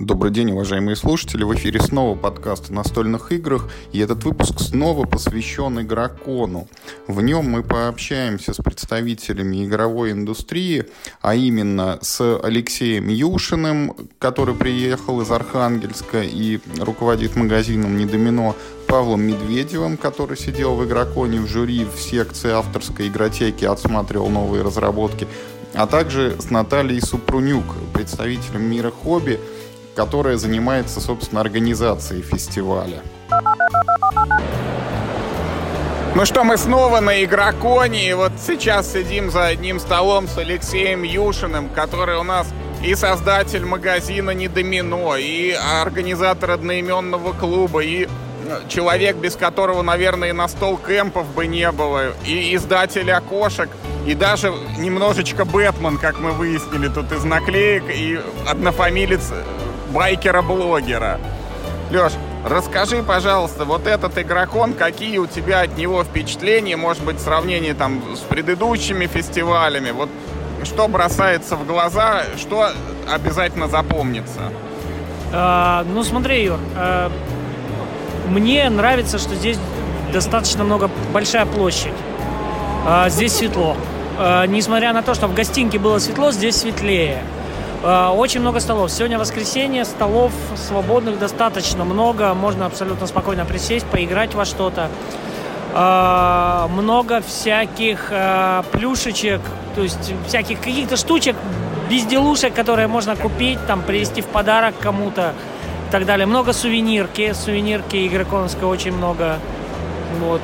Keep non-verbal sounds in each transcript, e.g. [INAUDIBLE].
Добрый день, уважаемые слушатели. В эфире снова подкаст о настольных играх. И этот выпуск снова посвящен игрокону. В нем мы пообщаемся с представителями игровой индустрии, а именно с Алексеем Юшиным, который приехал из Архангельска и руководит магазином «Недомино», Павлом Медведевым, который сидел в игроконе в жюри в секции авторской игротеки, отсматривал новые разработки, а также с Натальей Супрунюк, представителем мира хобби, которая занимается, собственно, организацией фестиваля. Ну что, мы снова на Игроконе, и вот сейчас сидим за одним столом с Алексеем Юшиным, который у нас и создатель магазина «Не Домино», и организатор одноименного клуба, и человек, без которого, наверное, и на стол кемпов бы не было, и издатель окошек, и даже немножечко Бэтмен, как мы выяснили тут из наклеек, и однофамилец байкера-блогера. Леш, расскажи, пожалуйста, вот этот игрокон, какие у тебя от него впечатления, может быть, в сравнении там с предыдущими фестивалями, вот что бросается в глаза, что обязательно запомнится? А, ну, смотри, Юр, а, мне нравится, что здесь достаточно много, большая площадь. А, здесь светло. А, несмотря на то, что в гостинке было светло, здесь светлее. А, очень много столов. Сегодня воскресенье, столов свободных достаточно много. Можно абсолютно спокойно присесть, поиграть во что-то. А, много всяких а, плюшечек, то есть всяких каких-то штучек, безделушек, которые можно купить, там, привезти в подарок кому-то и так далее. Много сувенирки, сувенирки игроконской очень много. Вот.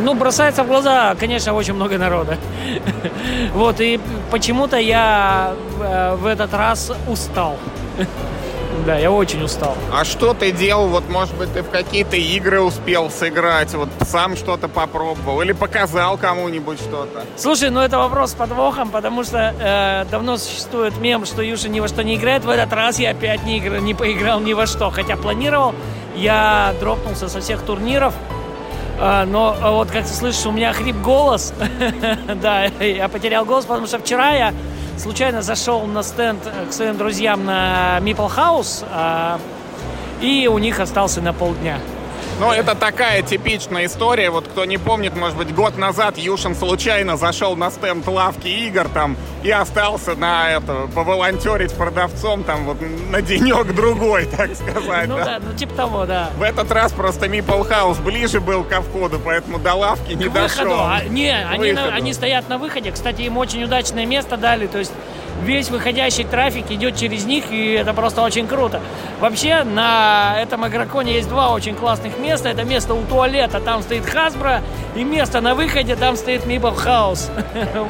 Ну, бросается в глаза, конечно, очень много народа. [LAUGHS] Вот, и почему-то я э, в этот раз устал. [LAUGHS] Да, я очень устал. А что ты делал? Вот, может быть, ты в какие-то игры успел сыграть, вот сам что-то попробовал или показал кому-нибудь что-то? Слушай, ну это вопрос с подвохом, потому что э, давно существует мем, что Юша ни во что не играет. В этот раз я опять не, игр... не поиграл ни во что. Хотя планировал, я дропнулся со всех турниров. А, но а вот как ты слышишь, у меня хрип голос. [LAUGHS] да, я потерял голос, потому что вчера я случайно зашел на стенд к своим друзьям на Meeple House, а, и у них остался на полдня. Ну, это такая типичная история. Вот кто не помнит, может быть, год назад Юшин случайно зашел на стенд лавки игр там и остался на это, поволонтерить продавцом там вот на денек-другой, [LAUGHS] так сказать. Ну да. ну типа того, да. В этот раз просто Мипл Хаус ближе был ко входу, поэтому до лавки не дошел. А, не, они стоят на выходе. Кстати, им очень удачное место дали, то есть весь выходящий трафик идет через них, и это просто очень круто. Вообще, на этом игроконе есть два очень классных места. Это место у туалета, там стоит Hasbro, и место на выходе, там стоит Meeple [LAUGHS] House.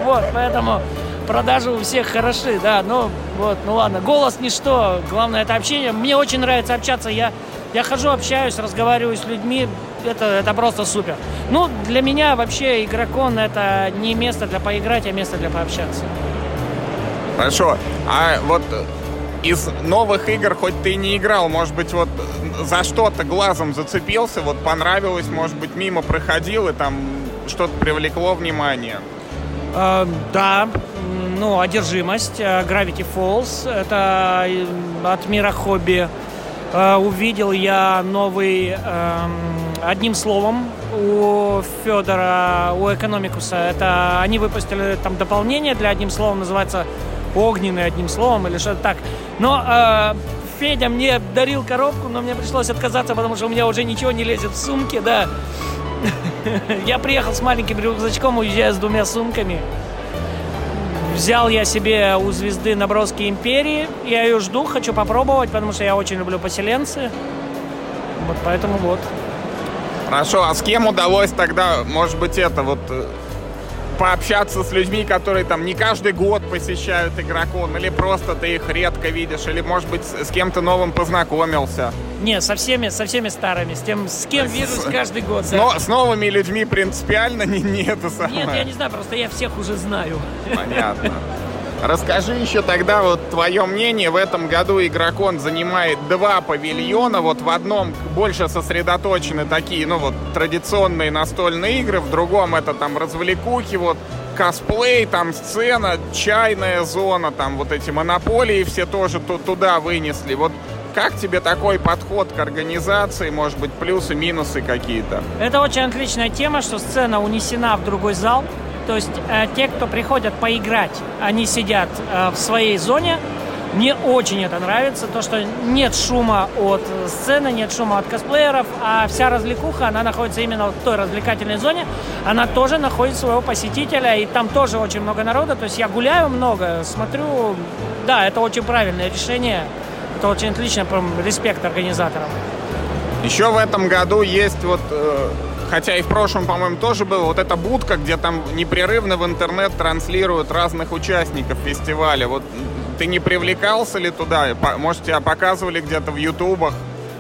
Вот, поэтому продажи у всех хороши, да, ну вот, ну ладно, голос ничто, главное это общение. Мне очень нравится общаться, я, я хожу, общаюсь, разговариваю с людьми, это, это просто супер. Ну, для меня вообще игрокон это не место для поиграть, а место для пообщаться. Хорошо. А вот из новых игр, хоть ты и не играл, может быть, вот за что-то глазом зацепился, вот понравилось, может быть, мимо проходил и там что-то привлекло внимание? Э, да, ну, одержимость, э, Gravity Falls, это э, от мира хобби. Э, увидел я новый, эм, одним словом, у Федора, у Экономикуса. Это они выпустили там дополнение для одним словом, называется огненный одним словом или что-то так. Но э, Федя мне дарил коробку, но мне пришлось отказаться, потому что у меня уже ничего не лезет в сумки, да. [LAUGHS] Я приехал с маленьким рюкзачком, уезжаю с двумя сумками. Взял я себе у звезды наброски империи. Я ее жду, хочу попробовать, потому что я очень люблю поселенцы. Вот поэтому вот. Хорошо, а с кем удалось тогда, может быть, это вот э, пообщаться с людьми, которые там не каждый год посещают игрокон, или просто ты их редко видишь, или, может быть, с кем-то новым познакомился? Не, со всеми, со всеми старыми, с тем, с кем вижусь каждый год. Да. но, с новыми людьми принципиально не, не это самое. Нет, я не знаю, просто я всех уже знаю. Понятно. Расскажи еще тогда вот твое мнение. В этом году Игрокон занимает два павильона. Вот в одном больше сосредоточены такие, ну вот, традиционные настольные игры. В другом это там развлекухи, вот, косплей, там сцена, чайная зона, там вот эти монополии все тоже туда вынесли. Вот как тебе такой подход к организации? Может быть, плюсы, минусы какие-то? Это очень отличная тема, что сцена унесена в другой зал. То есть э, те, кто приходят поиграть, они сидят э, в своей зоне, мне очень это нравится, то, что нет шума от сцены, нет шума от косплееров, а вся развлекуха, она находится именно в той развлекательной зоне, она тоже находит своего посетителя, и там тоже очень много народа, то есть я гуляю много, смотрю, да, это очень правильное решение, это очень отлично, прям респект организаторам. Еще в этом году есть вот э, хотя и в прошлом, по-моему, тоже было, вот эта будка, где там непрерывно в интернет транслируют разных участников фестиваля. Вот ты не привлекался ли туда? Может, тебя показывали где-то в ютубах?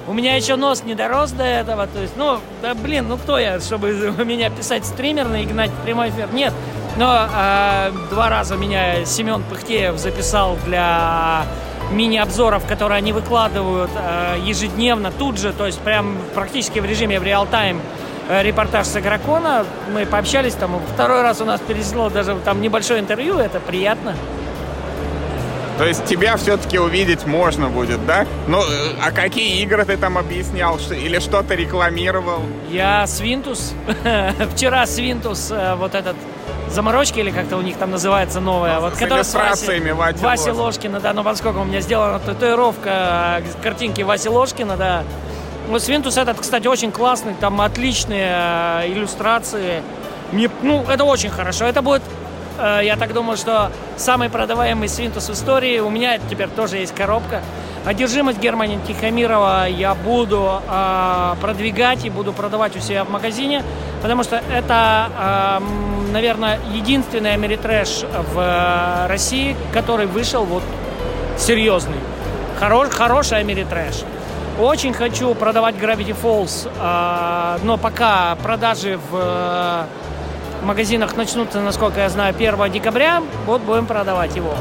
У меня еще нос не дорос до этого, то есть, ну, да, блин, ну кто я, чтобы [LAUGHS] меня писать стримерно и гнать прямой эфир? Нет. Но э, два раза меня Семен Пыхтеев записал для мини-обзоров, которые они выкладывают э, ежедневно, тут же, то есть прям практически в режиме в реал-тайм репортаж с Игрокона. Мы пообщались там, второй раз у нас пересекло даже там небольшое интервью, это приятно. То есть тебя все-таки увидеть можно будет, да? Ну, э, а какие игры ты там объяснял? Или что-то рекламировал? Я Свинтус. [LAUGHS] Вчера Свинтус, э, вот этот заморочки или как-то у них там называется новая. Вот, с который с Васи, Васи Ложкина, да, ну поскольку у меня сделана татуировка э, картинки Васи Ложкина, да. Свинтус этот, кстати, очень классный, там отличные иллюстрации. Мне, ну, это очень хорошо. Это будет Э, я так думаю, что самый продаваемый свинтус в истории. У меня теперь тоже есть коробка. Одержимость Германа Тихомирова я буду э, продвигать и буду продавать у себя в магазине, потому что это, э, наверное, единственный Ameritrash в России, который вышел вот серьезный. Хорош, хороший Ameritrash. Очень хочу продавать Gravity Falls, э, но пока продажи в магазинах начнутся, насколько я знаю, 1 декабря. Вот будем продавать его.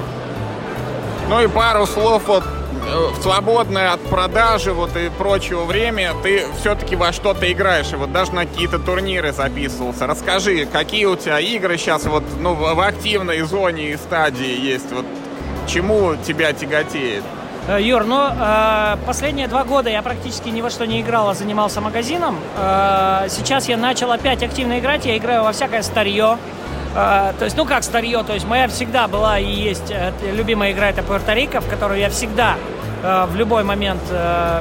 Ну и пару слов вот э, в свободное от продажи вот и прочего время ты все-таки во что-то играешь, и вот даже на какие-то турниры записывался. Расскажи, какие у тебя игры сейчас вот ну, в активной зоне и стадии есть, вот чему тебя тяготеет? Э, Юр, ну, э, последние два года я практически ни во что не играл, а занимался магазином. Э, сейчас я начал опять активно играть, я играю во всякое старье. Э, то есть, ну как старье, то есть моя всегда была и есть э, любимая игра это Пуэрто-Рико, в которую я всегда э, в любой момент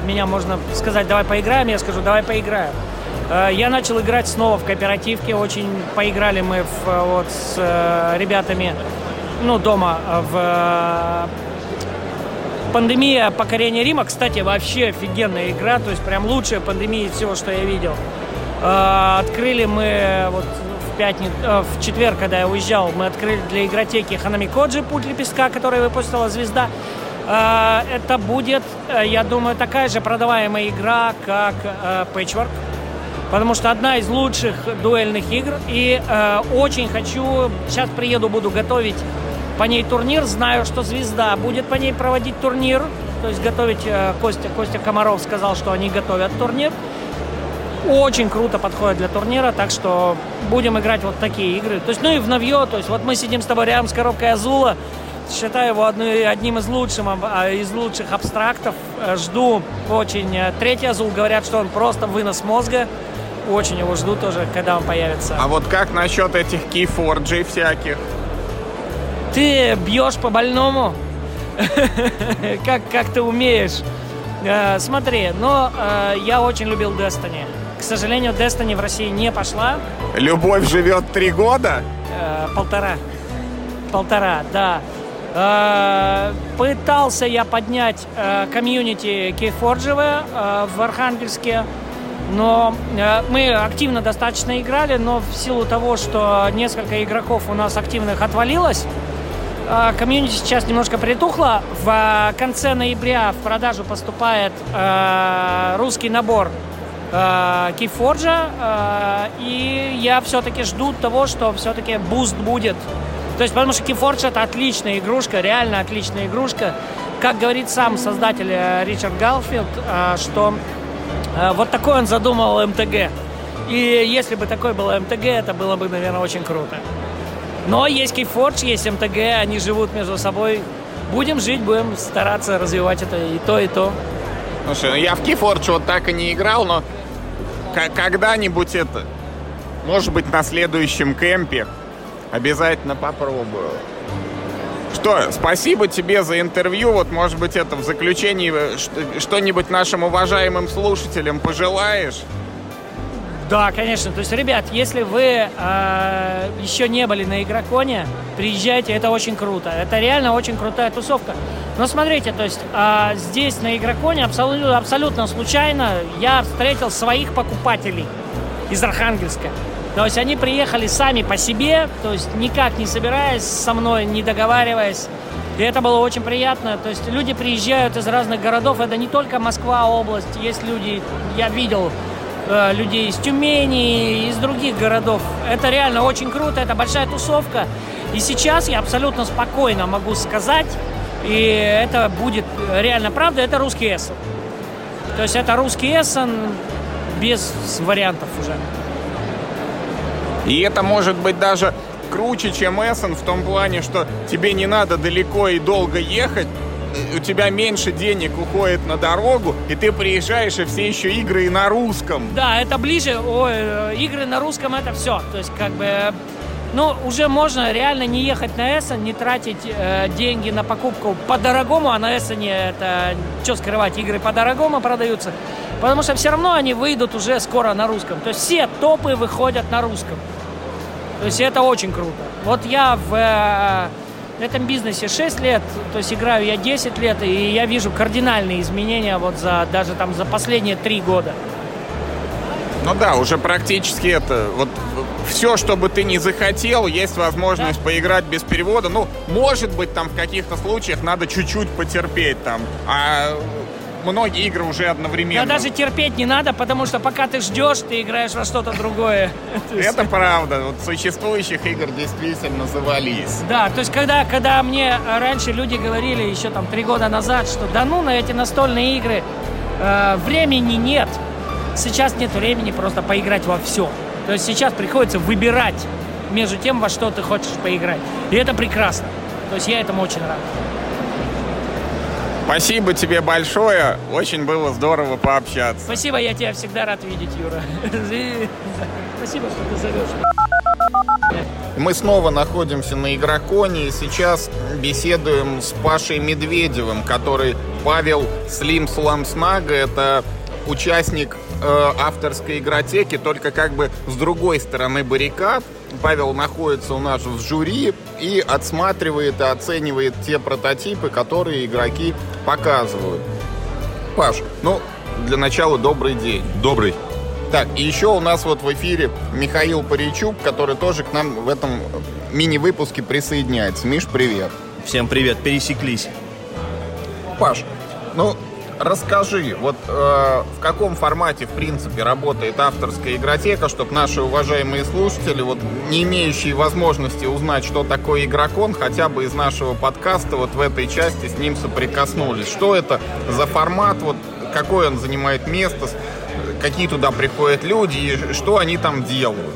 меня можно сказать, давай поиграем, я скажу, давай поиграем. Я начал играть снова в кооперативке, очень поиграли мы в, вот с ребятами, ну, дома в Пандемия покорения Рима, кстати, вообще офигенная игра, то есть прям лучшая пандемия всего, что я видел. А, открыли мы вот в пятницу, э, в четверг, когда я уезжал, мы открыли для игротеки Ханами Коджи «Путь лепестка», который выпустила «Звезда». А, это будет, э, я думаю, такая же продаваемая игра, как э, Patchwork, потому что одна из лучших дуэльных игр, и очень хочу, сейчас приеду, буду готовить по ней турнир. Знаю, что «Звезда» будет по ней проводить турнир. То есть готовить э, Костя, Костя Комаров сказал, что они готовят турнир. Очень круто подходит для турнира, так что будем играть вот такие игры. То есть, ну и в новье, то есть вот мы сидим с тобой рядом с коробкой Азула, считаю его одной, одним из лучших, а, из лучших абстрактов. Э, жду очень. Э, третий Азул говорят, что он просто вынос мозга. Очень его жду тоже, когда он появится. А вот как насчет этих кейфорджей всяких? Ты бьешь по больному, [LAUGHS] как, как ты умеешь. Э, смотри, но э, я очень любил Destiny. К сожалению, Destiny в России не пошла. Любовь живет три года? Э, полтора. Полтора, да. Э, пытался я поднять э, комьюнити Кейфорджевое э, в Архангельске. Но э, мы активно достаточно играли, но в силу того, что несколько игроков у нас активных отвалилось, комьюнити сейчас немножко притухло. В а, конце ноября в продажу поступает э, русский набор э, Keyforge. Э, и я все-таки жду того, что все-таки буст будет. То есть, потому что Keyforge это отличная игрушка, реально отличная игрушка. Как говорит сам создатель Ричард Гарфилд, что вот такой он задумал MTG. И если бы такой был MTG, это было бы, наверное, очень круто. Но есть Keyforge, есть МТГ, они живут между собой. Будем жить, будем стараться развивать это и то, и то. Слушай, ну я в Keyforge вот так и не играл, но когда-нибудь это, может быть, на следующем кемпе обязательно попробую. Что, спасибо тебе за интервью. Вот, может быть, это в заключении э, что-нибудь нашим уважаемым слушателям пожелаешь? Да, конечно. То есть, ребят, если вы э, еще не были на Игроконе, приезжайте, это очень круто. Это реально очень крутая тусовка. Но смотрите, то есть э, здесь на Игроконе абсолютно, абсолютно случайно я встретил своих покупателей из Архангельска. То есть они приехали сами по себе, то есть никак не собираясь со мной, не договариваясь. И это было очень приятно. То есть люди приезжают из разных городов. Это не только Москва область. Есть люди, я видел э, людей из Тюмени, из других городов. Это реально очень круто. Это большая тусовка. И сейчас я абсолютно спокойно могу сказать, и это будет реально правда, это русский Эссен. То есть это русский Эссен без вариантов уже. И это может быть даже круче, чем Эссен в том плане, что тебе не надо далеко и долго ехать, у тебя меньше денег уходит на дорогу, и ты приезжаешь, и все еще игры и на русском. Да, это ближе. Ой, э, игры на русском это все. То есть, как бы, ну, уже можно реально не ехать на Эссен, не тратить э, деньги на покупку по-дорогому, а на Эссене это, что скрывать, игры по-дорогому продаются. Потому что все равно они выйдут уже скоро на русском. То есть все топы выходят на русском. То есть это очень круто. Вот я в э, этом бизнесе 6 лет, то есть играю я 10 лет, и я вижу кардинальные изменения вот за даже там за последние 3 года. Ну да, уже практически это, вот все, что бы ты не захотел, есть возможность да. поиграть без перевода. Ну, может быть, там в каких-то случаях надо чуть-чуть потерпеть там. А многие игры уже одновременно. Да даже терпеть не надо, потому что пока ты ждешь, ты играешь во что-то другое. [LAUGHS] Это правда. Вот существующих игр действительно завались. Да, то есть когда, когда мне раньше люди говорили еще там три года назад, что да ну на эти настольные игры э, времени нет. Сейчас нет времени просто поиграть во все. То есть сейчас приходится выбирать между тем, во что ты хочешь поиграть. И это прекрасно. То есть я этому очень рад. Спасибо тебе большое. Очень было здорово пообщаться. Спасибо, я тебя всегда рад видеть, Юра. [LAUGHS] Спасибо, что ты зовешь. Мы снова находимся на Игроконе и сейчас беседуем с Пашей Медведевым, который Павел Слим Сламснага. Это участник э, авторской игротеки, только как бы с другой стороны баррикад. Павел находится у нас в жюри и отсматривает и оценивает те прототипы, которые игроки показывают. Паш, ну, для начала добрый день. Добрый. Так, и еще у нас вот в эфире Михаил Паричук, который тоже к нам в этом мини-выпуске присоединяется. Миш, привет. Всем привет, пересеклись. Паш, ну, расскажи, вот э, в каком формате, в принципе, работает авторская игротека, чтобы наши уважаемые слушатели, вот не имеющие возможности узнать, что такое игрокон, хотя бы из нашего подкаста вот в этой части с ним соприкоснулись. Что это за формат, вот какое он занимает место, какие туда приходят люди и что они там делают?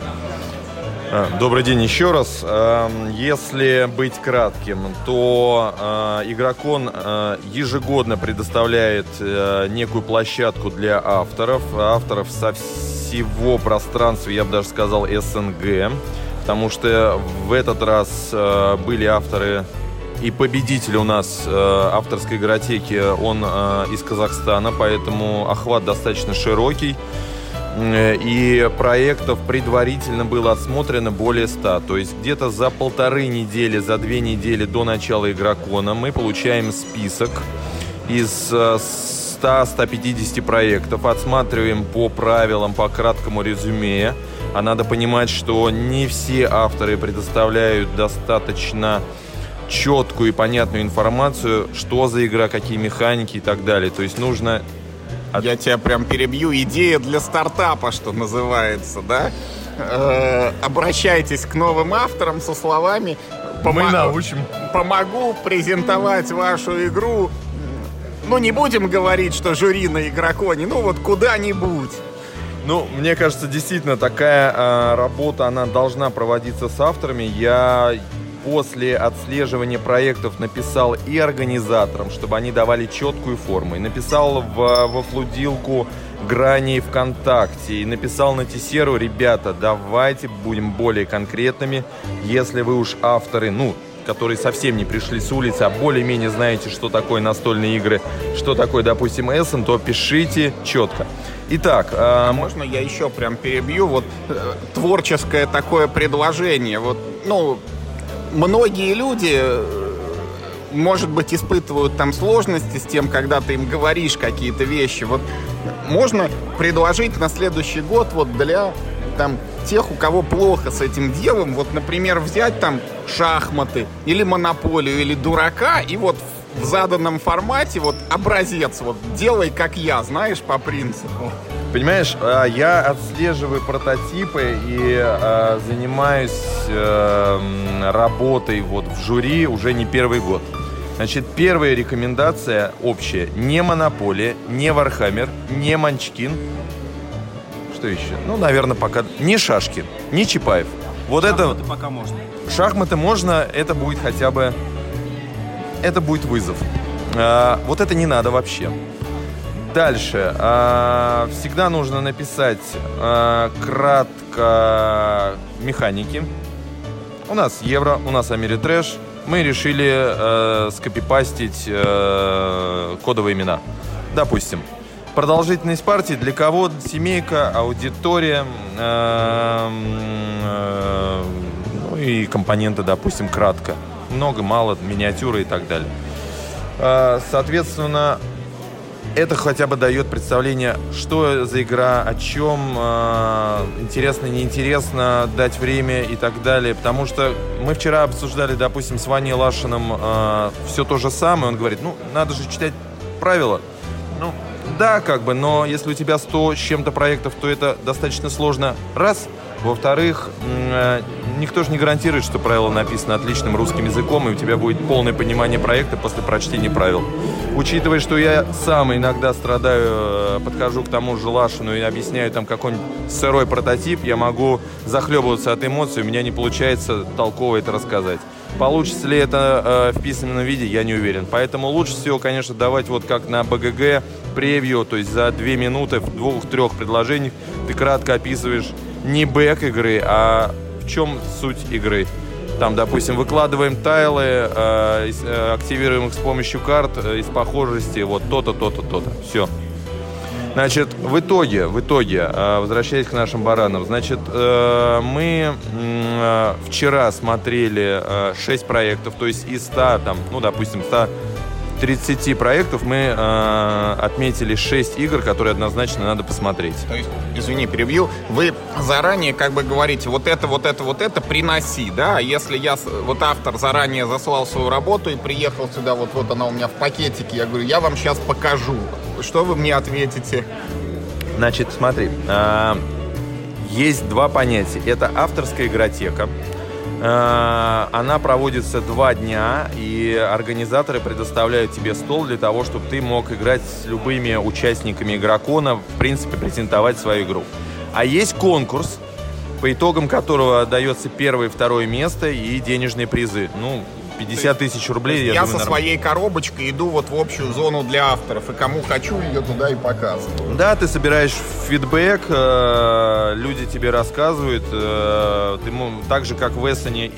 А, добрый день еще раз. Эм, если быть кратким, то э, Игрокон э, ежегодно предоставляет э, некую площадку для авторов. Авторов со всего пространства, я бы даже сказал, СНГ. Потому что в этот раз были авторы и победитель у нас авторской игротеки, он из Казахстана, поэтому охват достаточно широкий. Э, и проектов предварительно было отсмотрено более 100. То есть где-то за полторы недели, за две недели до начала игрокона мы получаем список из 100-150 э, проектов, отсматриваем по правилам, по краткому резюме. А надо понимать, что не все авторы предоставляют достаточно четкую и понятную информацию, что за игра, какие механики и так далее. То есть нужно а я тебя прям перебью. Идея для стартапа, что называется, да? Э, обращайтесь к новым авторам со словами Мы научим. Помогу презентовать вашу игру. Ну, не будем говорить, что жюри на игроконе, ну вот куда-нибудь. Ну, мне кажется, действительно, такая э, работа, она должна проводиться с авторами. Я после отслеживания проектов написал и организаторам, чтобы они давали четкую форму, и написал в, во флудилку грани ВКонтакте, и написал на Тесеру, ребята, давайте будем более конкретными, если вы уж авторы, ну, которые совсем не пришли с улицы, а более-менее знаете, что такое настольные игры, что такое, допустим, Эссен, то пишите четко. Итак, а можно я еще прям перебью? Вот э, творческое такое предложение. Вот, ну, многие люди, э, может быть, испытывают там сложности с тем, когда ты им говоришь какие-то вещи. Вот можно предложить на следующий год вот для там тех, у кого плохо с этим делом, вот, например, взять там шахматы или монополию или дурака и вот в заданном формате вот образец вот делай как я, знаешь, по принципу. Понимаешь, а, я отслеживаю прототипы и а, занимаюсь э, работой вот в жюри уже не первый год. Значит, первая рекомендация общая. Не Монополия, не Warhammer, не Манчкин. Что еще? Ну, наверное, пока... Не Шашки, не Чапаев. Вот Шахматы это... пока можно. Шахматы можно, это будет хотя бы... Это будет вызов. А, вот это не надо вообще. Дальше. А, всегда нужно написать а, кратко механики. У нас евро, у нас Америтрэш. Мы решили э, скопипастить э, кодовые имена. Допустим, продолжительность партии для кого семейка, аудитория, э, э, ну и компоненты, допустим, кратко. Много, мало, миниатюры и так далее. Э, соответственно, это хотя бы дает представление, что за игра, о чем, э, интересно, неинтересно, дать время и так далее. Потому что мы вчера обсуждали, допустим, с Ваней Лашиным э, все то же самое. Он говорит, ну, надо же читать правила. Ну, да, как бы, но если у тебя 100 с чем-то проектов, то это достаточно сложно. Раз – во-вторых, э, никто же не гарантирует, что правило написано отличным русским языком, и у тебя будет полное понимание проекта после прочтения правил. Учитывая, что я сам иногда страдаю, э, подхожу к тому же Лашину и объясняю там какой-нибудь сырой прототип, я могу захлебываться от эмоций, у меня не получается толково это рассказать. Получится ли это э, в письменном виде, я не уверен. Поэтому лучше всего, конечно, давать вот как на БГГ превью, то есть за две минуты в двух-трех предложениях ты кратко описываешь не бэк игры, а в чем суть игры. Там, допустим, выкладываем тайлы, э, э, активируем их с помощью карт э, из похожести, вот то-то, то-то, то-то. Все. Значит, в итоге, в итоге, э, возвращаясь к нашим баранам, значит, э, мы э, вчера смотрели э, 6 проектов, то есть из 100, там, ну, допустим, 100 30 проектов мы э, отметили 6 игр, которые однозначно надо посмотреть. То есть, извини, перебью, вы заранее как бы говорите, вот это, вот это, вот это приноси, да? А если я, вот автор заранее заслал свою работу и приехал сюда, вот, вот она у меня в пакетике, я говорю, я вам сейчас покажу. Что вы мне ответите? Значит, смотри, э, есть два понятия. Это авторская игротека, она проводится два дня, и организаторы предоставляют тебе стол для того, чтобы ты мог играть с любыми участниками игрокона, в принципе, презентовать свою игру. А есть конкурс, по итогам которого дается первое и второе место и денежные призы. Ну, 50 тысяч рублей. Я, я думаю, со нормально. своей коробочкой иду вот в общую зону для авторов, и кому хочу, ее туда и показываю. Да, ты собираешь фидбэк, э, люди тебе рассказывают. Э, ты так же, как в Эссене,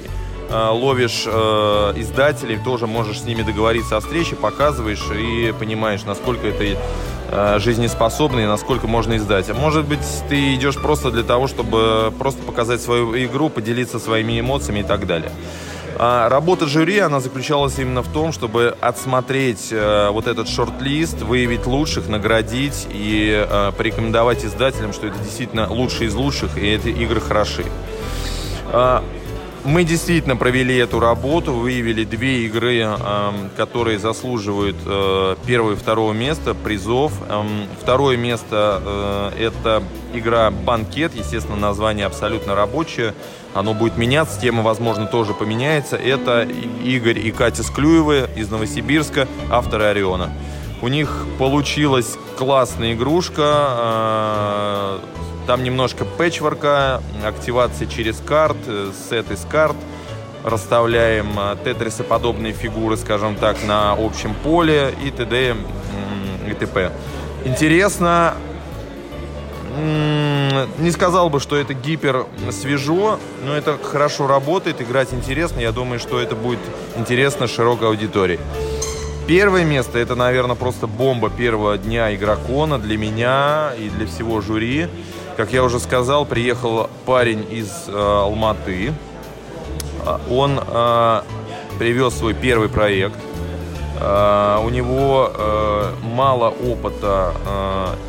э, ловишь э, издателей, тоже можешь с ними договориться о встрече, показываешь и понимаешь, насколько это э, жизнеспособно и насколько можно издать. А может быть, ты идешь просто для того, чтобы просто показать свою игру, поделиться своими эмоциями и так далее. А работа жюри, она заключалась именно в том, чтобы отсмотреть э, вот этот шорт-лист, выявить лучших, наградить и э, порекомендовать издателям, что это действительно лучшие из лучших, и эти игры хороши. Мы действительно провели эту работу, выявили две игры, э, которые заслуживают э, первого и второго места, призов. Э, второе место э, это игра «Банкет», естественно, название абсолютно рабочее. Оно будет меняться, тема, возможно, тоже поменяется. Это Игорь и Катя Склюевы из Новосибирска, авторы «Ориона». У них получилась классная игрушка, э, там немножко пэтчворка, активации через карт, э, сет из карт. расставляем тетрисоподобные фигуры, скажем так, на общем поле и т.д. и т.п. Интересно, не сказал бы, что это гипер свежо, но это хорошо работает, играть интересно. Я думаю, что это будет интересно широкой аудитории. Первое место это, наверное, просто бомба первого дня игрокона для меня и для всего жюри. Как я уже сказал, приехал парень из э, Алматы. А, он э, привез свой первый проект. Э, у него э, мало опыта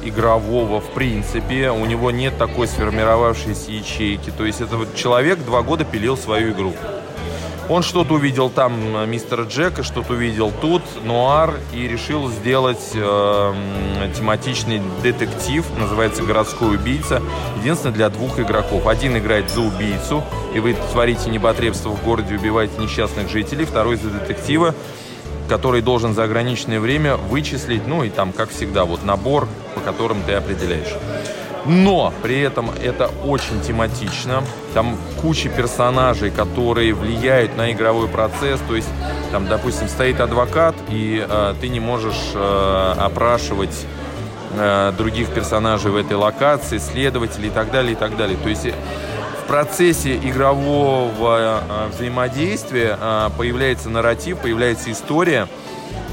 э, игрового в принципе, у него нет такой сформировавшейся ячейки. То есть это вот человек два года пилил свою игру. Он что-то увидел там мистера Джека, что-то увидел тут, нуар, и решил сделать э, тематичный детектив, называется «Городской убийца». Единственное, для двух игроков. Один играет за убийцу, и вы творите непотребство в городе, убиваете несчастных жителей. Второй за детектива, который должен за ограниченное время вычислить, ну и там, как всегда, вот набор, по которым ты определяешь. Но при этом это очень тематично. Там куча персонажей, которые влияют на игровой процесс. То есть, там, допустим, стоит адвокат, и э, ты не можешь э, опрашивать э, других персонажей в этой локации, следователей и так далее, и так далее. То есть процессе игрового э, взаимодействия э, появляется нарратив, появляется история.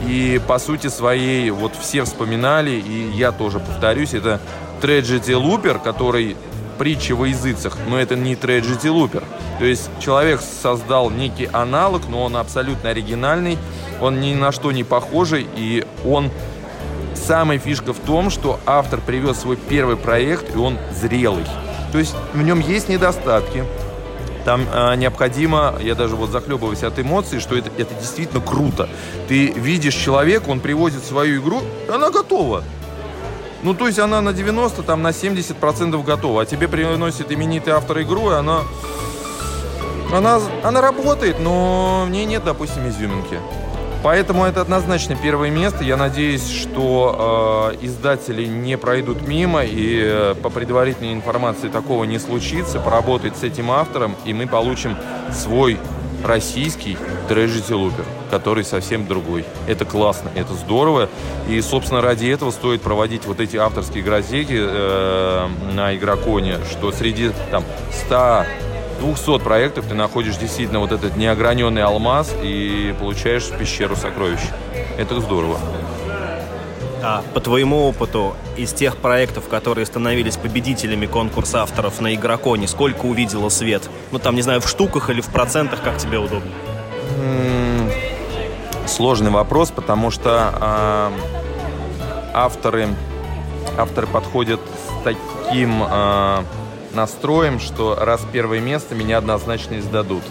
И по сути своей, вот все вспоминали, и я тоже повторюсь, это Tragedy Looper, который притча во языцах, но это не Tragedy Looper. То есть человек создал некий аналог, но он абсолютно оригинальный, он ни на что не похожий, и он... Самая фишка в том, что автор привез свой первый проект, и он зрелый. То есть в нем есть недостатки. Там э, необходимо, я даже вот захлебываюсь от эмоций, что это, это действительно круто. Ты видишь человека, он приводит свою игру, она готова. Ну, то есть она на 90, там на 70% готова. А тебе приносит именитый автор игру, и она... Она, она работает, но в ней нет, допустим, изюминки. Поэтому это однозначно первое место. Я надеюсь, что э, издатели не пройдут мимо и э, по предварительной информации такого не случится. Поработать с этим автором, и мы получим свой российский трежити лупер, который совсем другой. Это классно, это здорово. И, собственно, ради этого стоит проводить вот эти авторские грозеки э, на игроконе, что среди там 100 200 проектов ты находишь действительно вот этот неограненный алмаз и получаешь пещеру сокровищ. Это здорово. А по твоему опыту, из тех проектов, которые становились победителями конкурса авторов на Игроконе, сколько увидело свет? Ну, там, не знаю, в штуках или в процентах, как тебе удобно? Сложный вопрос, потому что э, авторы, авторы подходят с таким э, настроем, что раз первое место меня однозначно издадут.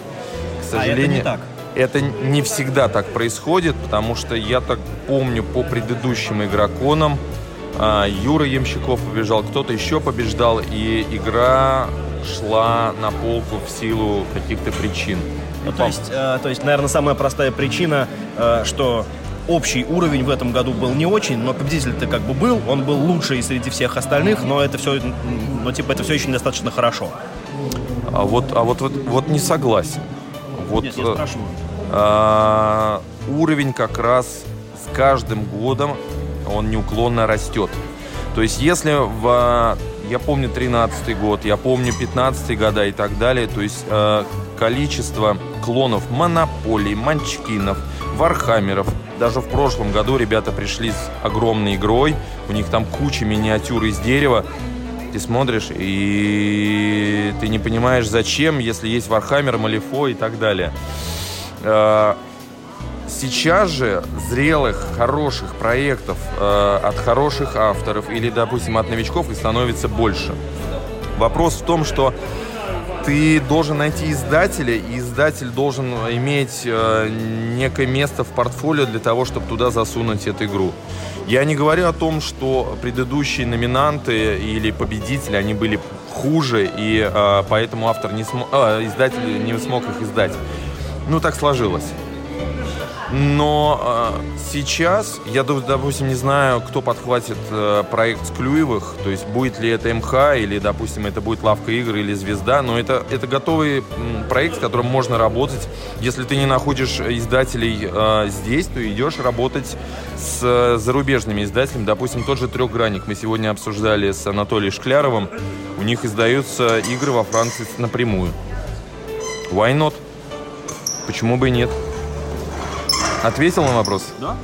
К сожалению, а это не так. Это не всегда так происходит, потому что я так помню по предыдущим игроконам, а, Юра Ямщиков побежал, кто-то еще побеждал, и игра шла на полку в силу каких-то причин. Ну, то, есть, э, то есть, наверное, самая простая причина, э, что общий уровень в этом году был не очень, но победитель-то как бы был, он был лучший среди всех остальных, но это все, ну, типа, это все еще недостаточно хорошо. А вот, а вот, вот, вот не согласен. Вот, Нет, я э, спрашиваю. А, уровень как раз с каждым годом он неуклонно растет. То есть если в, я помню 13 год, я помню 15 года и так далее, то есть э, количество клонов монополий, манчкинов, вархаммеров, даже в прошлом году ребята пришли с огромной игрой, у них там куча миниатюр из дерева. Ты смотришь, и ты не понимаешь, зачем, если есть Warhammer, Malifaux и так далее. А, сейчас же зрелых, хороших проектов э, от хороших авторов или, допустим, от новичков и становится больше. Вопрос в том, что ты должен найти издателя, и издатель должен иметь э, некое место в портфолио для того, чтобы туда засунуть эту игру. Я не говорю о том, что предыдущие номинанты или победители, они были хуже, и э, поэтому автор не смог, э, издатель не смог их издать. Ну, так сложилось. Но э, сейчас, я, допустим, не знаю, кто подхватит э, проект Клюевых, то есть будет ли это МХ, или, допустим, это будет Лавка игр или Звезда, но это, это готовый проект, с которым можно работать. Если ты не находишь издателей э, здесь, то идешь работать с э, зарубежными издателями. Допустим, тот же «Трехгранник» мы сегодня обсуждали с Анатолием Шкляровым. У них издаются игры во Франции напрямую. Why not? Почему бы и нет? Ответил на вопрос? Да.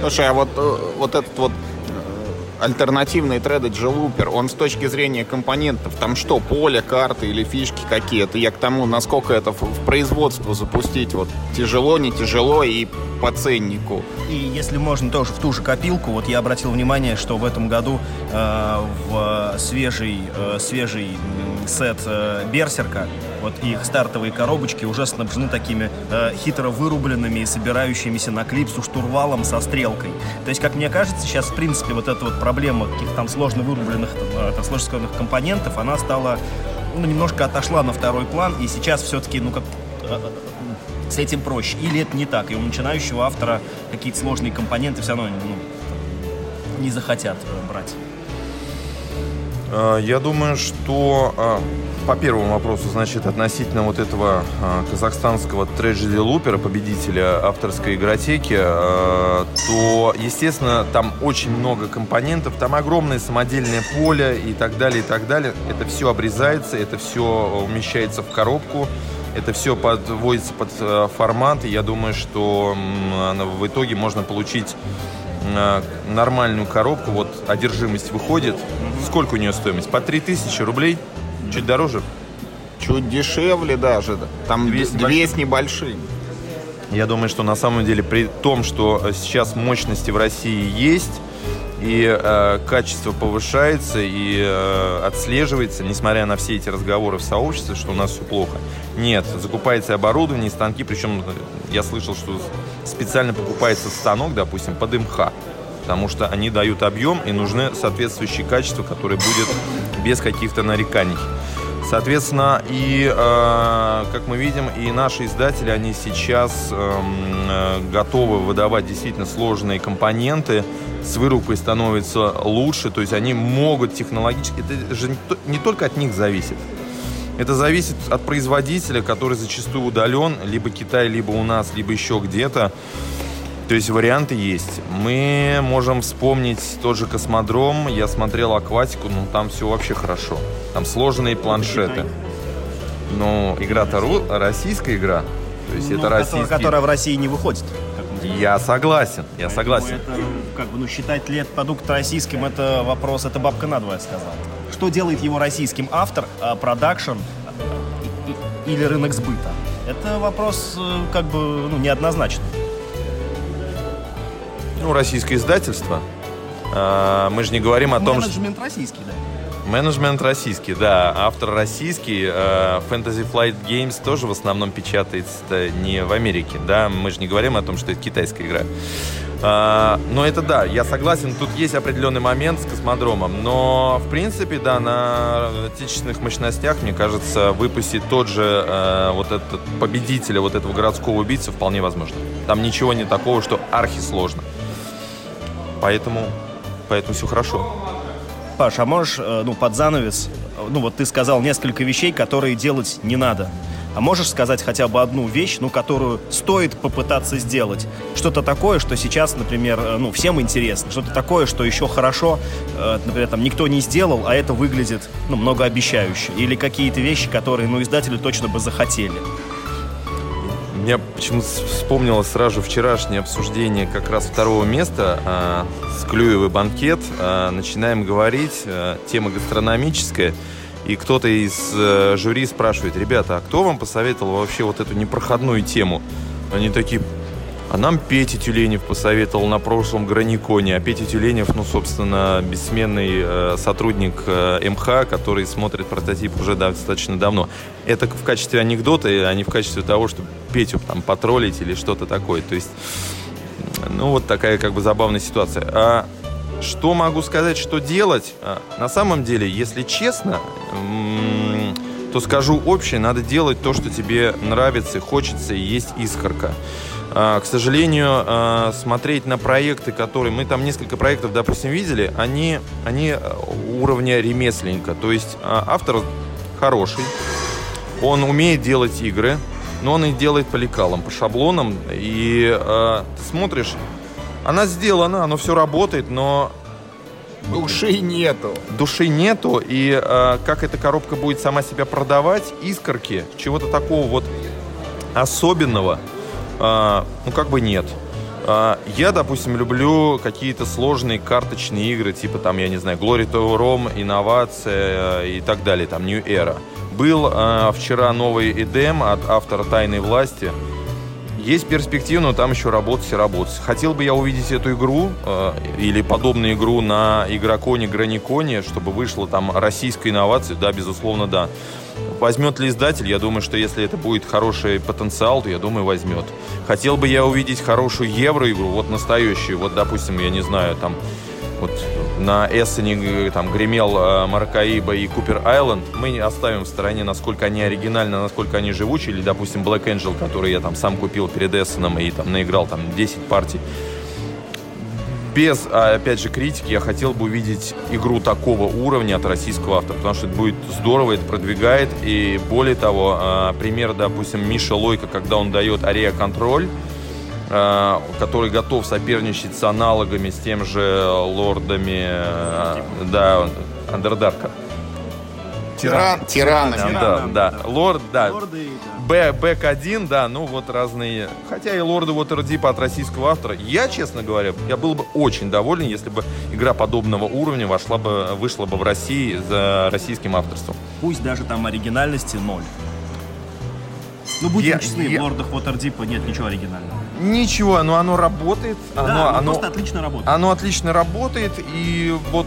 Слушай, а вот, э, вот этот вот э, альтернативный Strategy Looper, он с точки зрения компонентов, там что, поле, карты или фишки какие-то? Я к тому, насколько это в, в производство запустить, вот тяжело, не тяжело и по ценнику. И если можно тоже в ту же копилку, вот я обратил внимание, что в этом году э, в свежий, э, свежий сет э, Берсерка вот их стартовые коробочки уже снабжены такими э, хитро вырубленными и собирающимися на клипсу штурвалом со стрелкой. То есть, как мне кажется, сейчас, в принципе, вот эта вот проблема каких-то там сложно вырубленных, э, там, сложно скованных компонентов, она стала, ну, немножко отошла на второй план, и сейчас все-таки, ну, как э, с этим проще. Или это не так, и у начинающего автора какие-то сложные компоненты все равно ну, не захотят э, брать. Э, я думаю, что э, по первому вопросу, значит, относительно вот этого э, казахстанского трагеди лупера, победителя авторской игротеки, то, естественно, там очень много компонентов, там огромное самодельное поле и так далее, и так далее. Это все обрезается, это все умещается в коробку, это все подводится под формат, и я думаю, что в итоге можно получить нормальную коробку, вот одержимость выходит. Сколько у нее стоимость? По 3000 рублей? Чуть дороже? Чуть дешевле даже. Там две, две с небольшим. Я думаю, что на самом деле при том, что сейчас мощности в России есть, и э, качество повышается и э, отслеживается, несмотря на все эти разговоры в сообществе, что у нас все плохо. Нет, закупается оборудование, станки, причем я слышал, что специально покупается станок, допустим, под МХ, потому что они дают объем и нужны соответствующие качества, которые будет без каких-то нареканий. Соответственно, и, э, как мы видим, и наши издатели, они сейчас эм, э, готовы выдавать действительно сложные компоненты, с вырубкой становится лучше, то есть они могут технологически, это же не только от них зависит. Это зависит от производителя, который зачастую удален, либо Китай, либо у нас, либо еще где-то. То есть варианты есть. Мы можем вспомнить тот же космодром. Я смотрел акватику, ну там все вообще хорошо. Там сложные планшеты. Но игра-то российская игра. То есть ну, это российский... Которая в России не выходит. Я согласен, я Поэтому согласен. Это, как бы, ну, считать этот продукт российским, это вопрос, это бабка надвое сказала. Что делает его российским автор, а, продакшн или рынок сбыта? Это вопрос, э, как бы, ну, неоднозначный. Ну, российское издательство. А, мы же не говорим о том, что... Менеджмент российский, да. Менеджмент российский, да. Автор российский. Э, Fantasy Flight Games тоже в основном печатается не в Америке, да. Мы же не говорим о том, что это китайская игра. А, но это да, я согласен, тут есть определенный момент с космодромом, но в принципе, да, на отечественных мощностях, мне кажется, выпустить тот же э, вот этот победителя вот этого городского убийцы вполне возможно. Там ничего не такого, что архи сложно. Поэтому, поэтому все хорошо. Паш, а можешь, э, ну, под занавес, ну, вот ты сказал несколько вещей, которые делать не надо. А можешь сказать хотя бы одну вещь, ну, которую стоит попытаться сделать? Что-то такое, что сейчас, например, э, ну, всем интересно. Что-то такое, что еще хорошо, э, например, там, никто не сделал, а это выглядит, ну, многообещающе. Или какие-то вещи, которые, ну, издатели точно бы захотели. Мне почему-то вспомнилось сразу вчерашнее обсуждение как раз второго места э, с Клюевый банкет. Э, начинаем говорить, э, тема гастрономическая. И кто-то из э, жюри спрашивает, ребята, а кто вам посоветовал вообще вот эту непроходную тему? Они такие, а нам Петя Тюленев посоветовал на прошлом Граниконе. А Петя Тюленев, ну, собственно, бессменный э, сотрудник э, МХ, который смотрит прототип уже достаточно давно. Это в качестве анекдота, а не в качестве того, чтобы Петю там потроллить или что-то такое. То есть, ну, вот такая как бы забавная ситуация. А что могу сказать, что делать? А, на самом деле, если честно, то скажу общее, надо делать то, что тебе нравится, хочется и есть искорка. А, к сожалению, а, смотреть на проекты, которые... Мы там несколько проектов, допустим, видели, они, они уровня ремесленника. То есть автор хороший, он умеет делать игры, но он их делает по лекалам, по шаблонам. И э, ты смотришь, она сделана, оно все работает, но Души нету. Души нету, и э, как эта коробка будет сама себя продавать, искорки, чего-то такого вот особенного, э, ну как бы нет. Э, я, допустим, люблю какие-то сложные карточные игры, типа там, я не знаю, Glory to Rome, Инновация э, и так далее, там New Era. Был э, вчера новый Эдем от автора «Тайной власти», есть перспектива, но там еще работать и работать. Хотел бы я увидеть эту игру э, или подобную игру на Игроконе, Граниконе, чтобы вышла там российская инновация, да, безусловно, да. Возьмет ли издатель? Я думаю, что если это будет хороший потенциал, то я думаю, возьмет. Хотел бы я увидеть хорошую евро-игру, вот настоящую, вот, допустим, я не знаю, там, вот на Эссене э, там гремел э, Маракаиба и Купер Айленд, мы оставим в стороне, насколько они оригинальны, насколько они живучие, или, допустим, Black Angel, который я там сам купил перед Эссеном и там наиграл там 10 партий. Без, а, опять же, критики, я хотел бы увидеть игру такого уровня от российского автора, потому что это будет здорово, это продвигает, и более того, а, пример, допустим, Миша Лойка, когда он дает Арея Контроль, который готов соперничать с аналогами, с тем же лордами, э, да, Андердарка. Тиран, тиранами. Да, да, да. Лорд, да. Б, Бэк-1, да, ну вот разные. Хотя и лорды Waterdeep от российского автора. Я, честно говоря, я был бы очень доволен, если бы игра подобного уровня вошла бы, вышла бы в России за российским авторством. Пусть даже там оригинальности ноль. Ну, будем я, честны, я... в лордах Waterdeep нет ничего оригинального. Ничего, но оно работает. Да, оно, оно, просто отлично работает. Оно отлично работает, и вот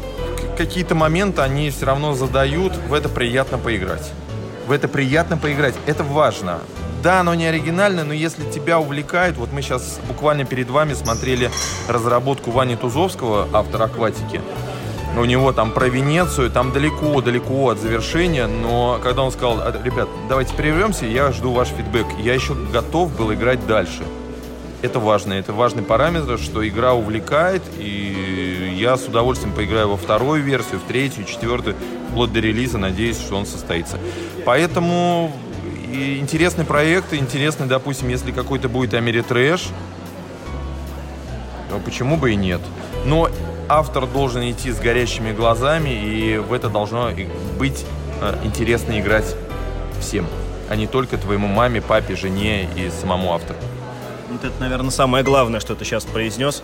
какие-то моменты они все равно задают, в это приятно поиграть. В это приятно поиграть, это важно. Да, оно не оригинальное, но если тебя увлекает, вот мы сейчас буквально перед вами смотрели разработку Вани Тузовского, автора «Акватики», у него там про Венецию, там далеко-далеко от завершения, но когда он сказал, ребят, давайте прервемся, я жду ваш фидбэк, я еще готов был играть дальше. Это важно, это важный параметр, что игра увлекает, и я с удовольствием поиграю во вторую версию, в третью, четвертую, вплоть до релиза, надеюсь, что он состоится. Поэтому интересный проект, интересный, допустим, если какой-то будет Америтрэш, почему бы и нет. Но автор должен идти с горящими глазами, и в это должно быть э, интересно играть всем, а не только твоему маме, папе, жене и самому автору. Вот это, наверное, самое главное, что ты сейчас произнес.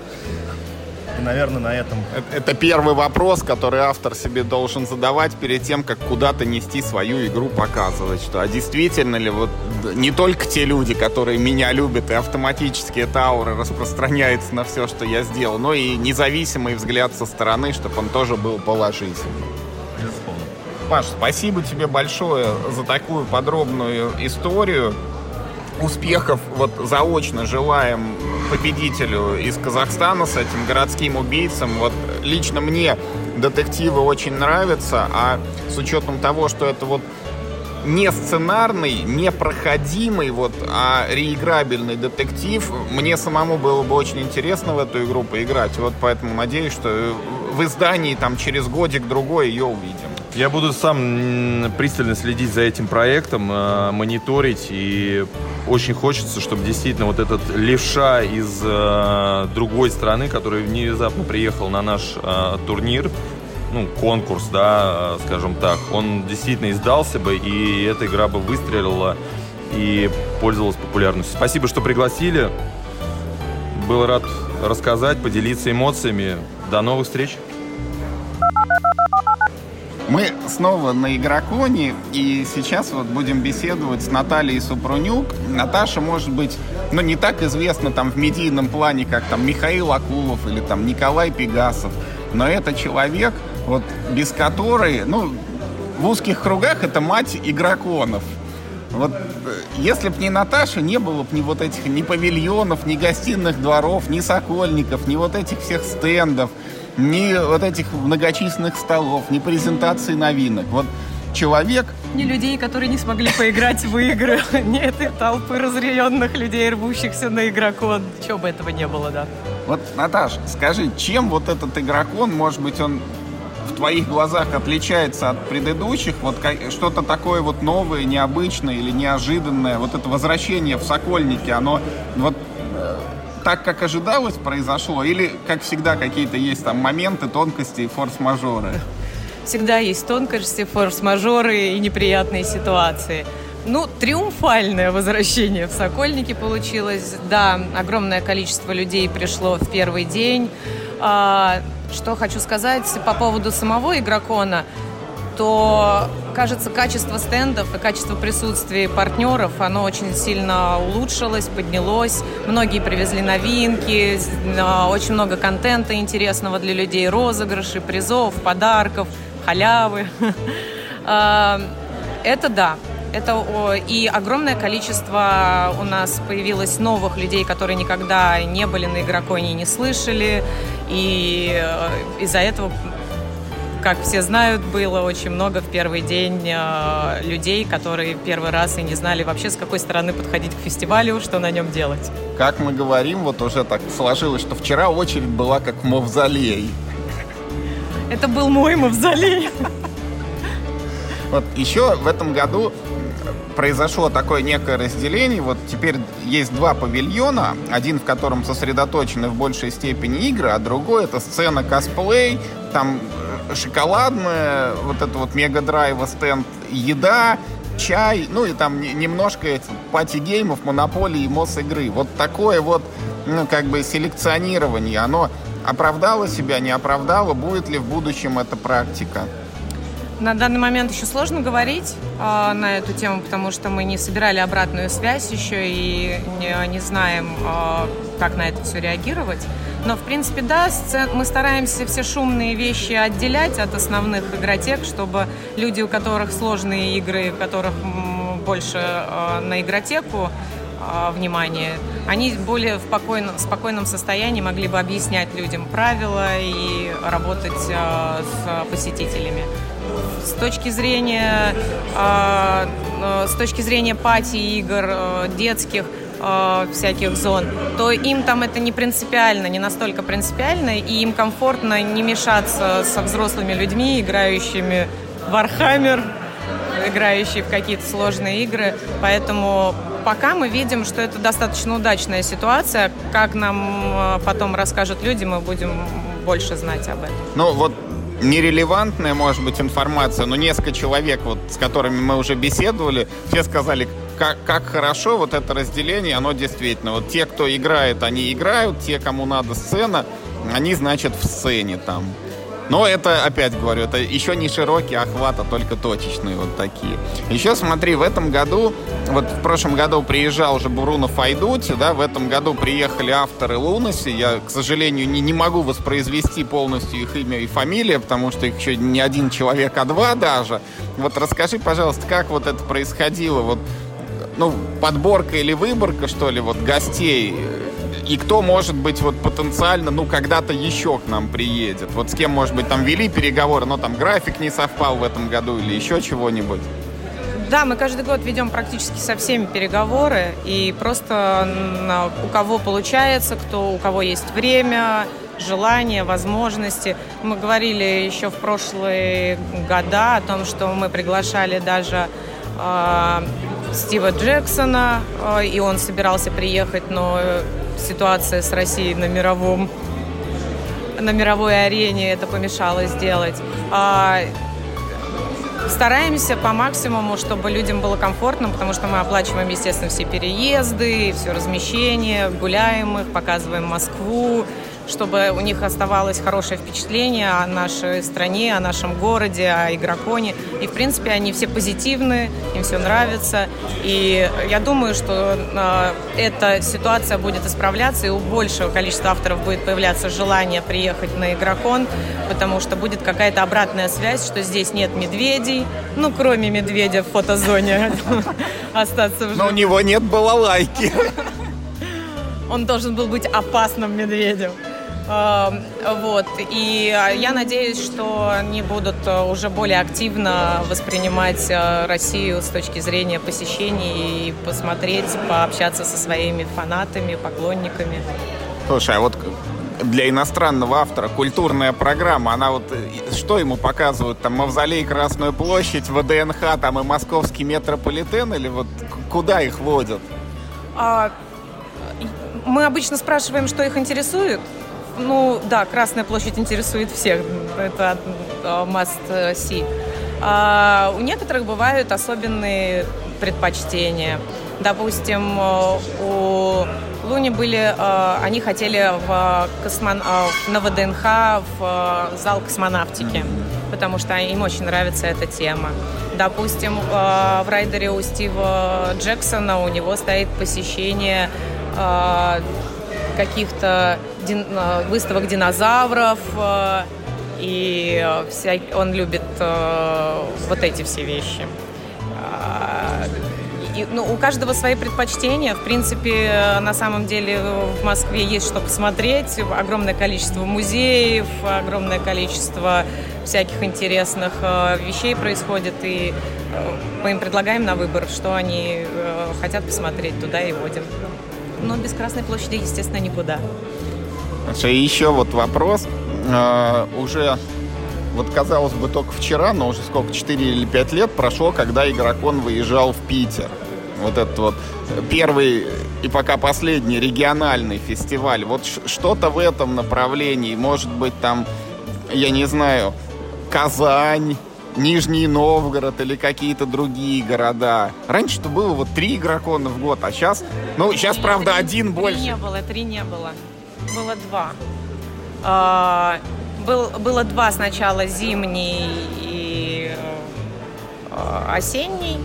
И, наверное, на этом... Это первый вопрос, который автор себе должен задавать перед тем, как куда-то нести свою игру, показывать, что а действительно ли вот не только те люди, которые меня любят, и автоматически эта аура распространяется на все, что я сделал, но и независимый взгляд со стороны, чтобы он тоже был положительным. Паш, спасибо тебе большое за такую подробную историю успехов вот заочно желаем победителю из Казахстана с этим городским убийцем. Вот лично мне детективы очень нравятся, а с учетом того, что это вот не сценарный, не проходимый, вот, а реиграбельный детектив, мне самому было бы очень интересно в эту игру поиграть. Вот поэтому надеюсь, что в издании там через годик-другой ее увидим. Я буду сам пристально следить за этим проектом, э, мониторить, и очень хочется, чтобы действительно вот этот левша из э, другой страны, который внезапно приехал на наш э, турнир, ну, конкурс, да, скажем так, он действительно издался бы, и эта игра бы выстрелила и пользовалась популярностью. Спасибо, что пригласили. Был рад рассказать, поделиться эмоциями. До новых встреч! Мы снова на Игроконе, и сейчас вот будем беседовать с Натальей Супрунюк. Наташа, может быть, ну, не так известна там в медийном плане, как там Михаил Акулов или там Николай Пегасов, но это человек, вот без которой, ну, в узких кругах это мать игроконов. Вот э, если бы не Наташа, не было бы ни вот этих ни павильонов, ни гостиных дворов, ни сокольников, ни вот этих всех стендов, ни вот этих многочисленных столов, ни презентации новинок. Вот человек не людей, которые не смогли поиграть в игры, [LAUGHS] не этой толпы разъяренных людей, рвущихся на игрокон. Чего бы этого не было, да. Вот, Наташ, скажи, чем вот этот игрокон, может быть, он в твоих глазах отличается от предыдущих? Вот что-то такое вот новое, необычное или неожиданное? Вот это возвращение в Сокольники, оно вот так, как ожидалось, произошло? Или, как всегда, какие-то есть там моменты, тонкости и форс-мажоры? Всегда есть тонкости, форс-мажоры и неприятные ситуации. Ну, триумфальное возвращение в Сокольники получилось. Да, огромное количество людей пришло в первый день. А, что хочу сказать по поводу самого игрокона, то, кажется, качество стендов и качество присутствия партнеров, оно очень сильно улучшилось, поднялось. Многие привезли новинки, очень много контента интересного для людей, розыгрышей, призов, подарков, халявы. [LAUGHS] А, это да, это и огромное количество у нас появилось новых людей, которые никогда не были на игроконе и не слышали. И э, из-за этого, как все знают, было очень много в первый день э, людей, которые первый раз и не знали вообще, с какой стороны подходить к фестивалю, что на нем делать. Как мы говорим, вот уже так сложилось, что вчера очередь была как в мавзолей. Это был мой мавзолей. Вот еще в этом году произошло такое некое разделение. Вот теперь есть два павильона, один в котором сосредоточены в большей степени игры, а другой это сцена косплей, там э, шоколадная, вот это вот мега-драйва стенд, еда, чай, ну и там немножко пати-геймов, монополии, Мосигры. Вот такое вот, ну, как бы селекционирование, оно оправдало себя, не оправдало, будет ли в будущем эта практика? На данный момент еще сложно говорить э, на эту тему, потому что мы не собирали обратную связь еще и не, не знаем, э, как на это все реагировать. Но, в принципе, да, мы стараемся все шумные вещи отделять от основных игротек, чтобы люди, у которых сложные игры, у которых больше э, на игротеку э, внимание, они более в спокойном, спокойном состоянии могли бы объяснять людям правила и работать э, с посетителями с точки зрения, а, э, с точки зрения пати игр э, детских, э, всяких зон, то им там это не принципиально, не настолько принципиально, и им комфортно не мешаться со взрослыми людьми, играющими в Warhammer, играющие в какие-то сложные игры. Поэтому пока мы видим, что это достаточно удачная ситуация. Как нам потом расскажут люди, мы будем больше знать об этом. Ну вот нерелевантная, может быть, информация, но несколько человек, вот, с которыми мы уже беседовали, все сказали, как, как хорошо вот это разделение, оно действительно. Вот те, кто играет, они играют, те, кому надо сцена, они, значит, в сцене там. Но это, опять говорю, это еще не широкий охват, а только точечные вот такие. Еще смотри, в этом году, вот в прошлом году приезжал уже Буруно Файдути, да, в этом году приехали авторы Лунаси. Я, к сожалению, не, не могу воспроизвести полностью их имя и фамилия, потому что их еще не один человек, а два даже. Вот расскажи, пожалуйста, как вот это происходило, вот ну, подборка или выборка, что ли, вот гостей и кто, может быть, вот потенциально, ну, когда-то еще к нам приедет? Вот с кем, может быть, там вели переговоры, но там график не совпал в этом году или еще чего-нибудь? Да, мы каждый год ведем практически со всеми переговоры, и просто у кого получается, кто, у кого есть время, желание, возможности. Мы говорили еще в прошлые года о том, что мы приглашали даже э, Стива Джексона, э, и он собирался приехать, но ситуация с Россией на мировом на мировой арене это помешало сделать. А, стараемся по максимуму, чтобы людям было комфортно, потому что мы оплачиваем, естественно, все переезды, все размещение, гуляем их, показываем Москву, чтобы у них оставалось хорошее впечатление о нашей стране, о нашем городе, о игроконе. И, в принципе, они все позитивные, им все нравится. И я думаю, что э, эта ситуация будет исправляться, и у большего количества авторов будет появляться желание приехать на игрокон, потому что будет какая-то обратная связь, что здесь нет медведей, ну, кроме медведя в фотозоне [LAUGHS] остаться в Но у него нет балалайки. Он должен был быть опасным медведем. Эм, вот. И я надеюсь, что они будут э, уже более активно воспринимать э, Россию с точки зрения посещений и посмотреть, пообщаться со своими фанатами, поклонниками. Слушай, а вот для иностранного автора культурная программа, она вот э, что ему показывают? Там Мавзолей, Красную площадь, ВДНХ, там и Московский метрополитен или вот куда их водят? А, мы обычно спрашиваем, что их интересует. Ну, да, Красная площадь интересует всех. Это must see. А у некоторых бывают особенные предпочтения. Допустим, у Луни были, они хотели в космон... на ВДНХ в зал космонавтики, потому что им очень нравится эта тема. Допустим, в райдере у Стива Джексона у него стоит посещение каких-то дин, э, выставок динозавров, э, и вся, он любит э, вот эти все вещи. А, и, ну, у каждого свои предпочтения. В принципе, на самом деле в Москве есть что посмотреть. Огромное количество музеев, огромное количество всяких интересных вещей происходит. И мы им предлагаем на выбор, что они хотят посмотреть, туда и водим но без Красной площади, естественно, никуда. И еще вот вопрос. Э, уже, вот казалось бы, только вчера, но уже сколько, 4 или 5 лет прошло, когда Игрокон выезжал в Питер. Вот этот вот первый и пока последний региональный фестиваль. Вот что-то в этом направлении, может быть, там, я не знаю, Казань, Нижний Новгород или какие-то другие города. Раньше-то было вот три игрокона в год, а сейчас, ну, сейчас, правда, три, один три больше. Три не было, три не было. Было два. А, был, было два сначала, зимний и а, осенний.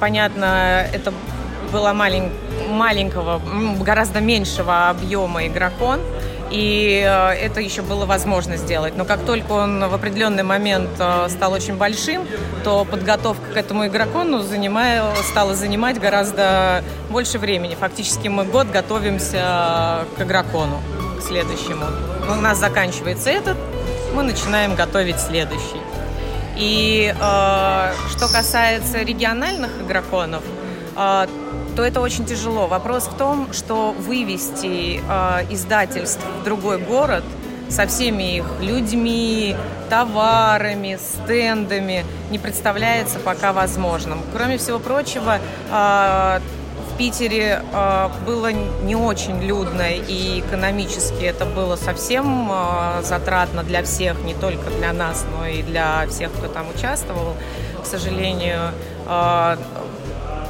Понятно, это было малень, маленького, гораздо меньшего объема игрокон и э, это еще было возможно сделать. Но как только он в определенный момент э, стал очень большим, то подготовка к этому игроку ну, занимая, стала занимать гораздо больше времени. Фактически мы год готовимся к игрокону, следующему. У нас заканчивается этот, мы начинаем готовить следующий. И э, что касается региональных игроконов, э, то это очень тяжело. Вопрос в том, что вывести э, издательств в другой город со всеми их людьми, товарами, стендами не представляется пока возможным. Кроме всего прочего, э, Питере э, было не очень людно и экономически это было совсем э, затратно для всех, не только для нас, но и для всех, кто там участвовал. К сожалению, э,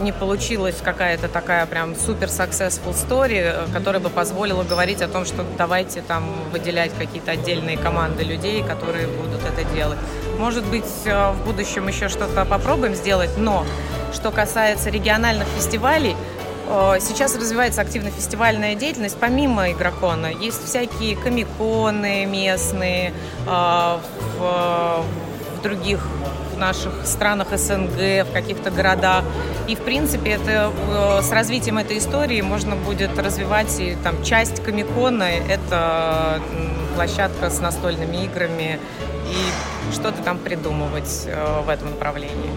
не получилась какая-то такая прям супер successful story, которая бы позволила говорить о том, что давайте там выделять какие-то отдельные команды людей, которые будут это делать. Может быть, в будущем еще что-то попробуем сделать, но что касается региональных фестивалей, Сейчас развивается активно фестивальная деятельность, помимо игрокона. Есть всякие комиконы местные э, в, в других наших странах СНГ, в каких-то городах. И, в принципе, это э, с развитием этой истории можно будет развивать и там часть Комикона — это площадка с настольными играми и что-то там придумывать э, в этом направлении.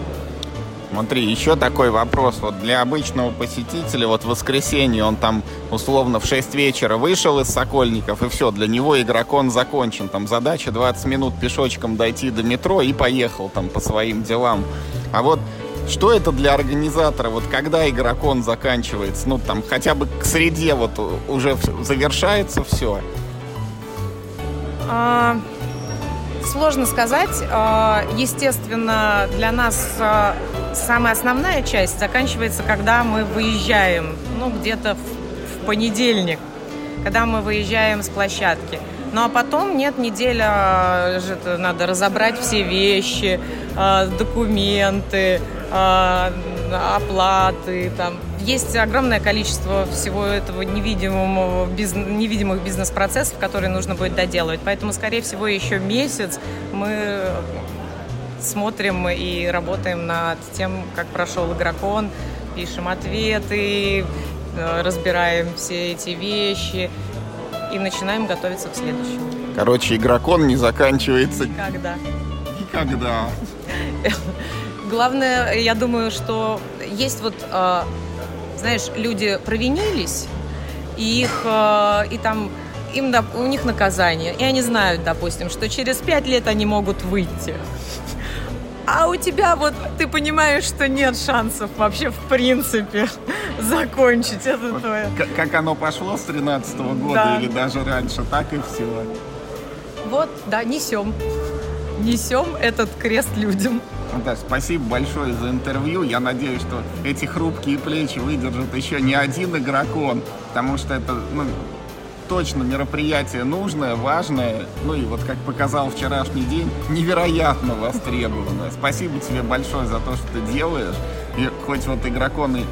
Смотри, еще такой вопрос. Вот для обычного посетителя, вот в воскресенье он там условно в 6 вечера вышел из Сокольников, и все, для него игрокон закончен. Там задача 20 минут пешочком дойти до метро и поехал там по своим делам. А вот что это для организатора, вот когда игрокон заканчивается, ну там хотя бы к среде вот уже завершается все? А, сложно сказать. А, естественно, для нас а, самая основная часть заканчивается, когда мы выезжаем, ну, где-то в, в понедельник, когда мы выезжаем с площадки. Ну а потом нет, неделя, надо разобрать все вещи, а, документы, а, оплаты, там. Есть огромное количество всего этого невидимого, бизнес, невидимых бизнес-процессов, которые нужно будет доделывать. Поэтому, скорее всего, еще месяц мы смотрим и работаем над тем, как прошел игрокон, пишем ответы, э, разбираем все эти вещи. и начинаем готовиться к следующему. Короче, игрокон не заканчивается Когда? никогда. [LAUGHS] Главное, я думаю, что есть вот, э, знаешь, люди провинились, и их, э, и там, им, у них наказание, и они знают, допустим, что через пять лет они могут выйти. А у тебя вот, ты понимаешь, что нет шансов вообще в принципе [LAUGHS] закончить это твое. К- как оно пошло с 13 года Да. или даже раньше, так и все. Вот, да, несем. Несем этот крест людям. Наташ, спасибо большое за интервью. Я надеюсь, что эти хрупкие плечи выдержат еще не один игрокон, потому что это ну, точно мероприятие нужное, важное. Ну и вот как показал вчерашний день, невероятно востребованное. Спасибо тебе большое за то, что ты делаешь. И хоть вот игроконы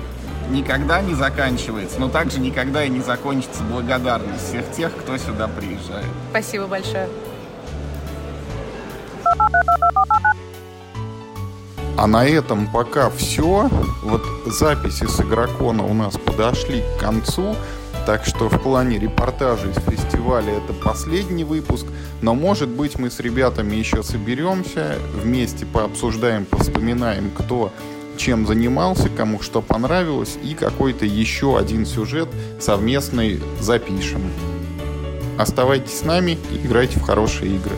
никогда не заканчивается, но также никогда и не закончится благодарность всех тех, кто сюда приезжает. Спасибо большое. А на этом пока все. Вот записи с игрокона у нас подошли к концу. Так что в плане репортажа из фестиваля это последний выпуск. Но может быть мы с ребятами еще соберемся, вместе пообсуждаем, повспоминаем, кто чем занимался, кому что понравилось, и какой-то еще один сюжет совместный запишем. Оставайтесь с нами и играйте в хорошие игры.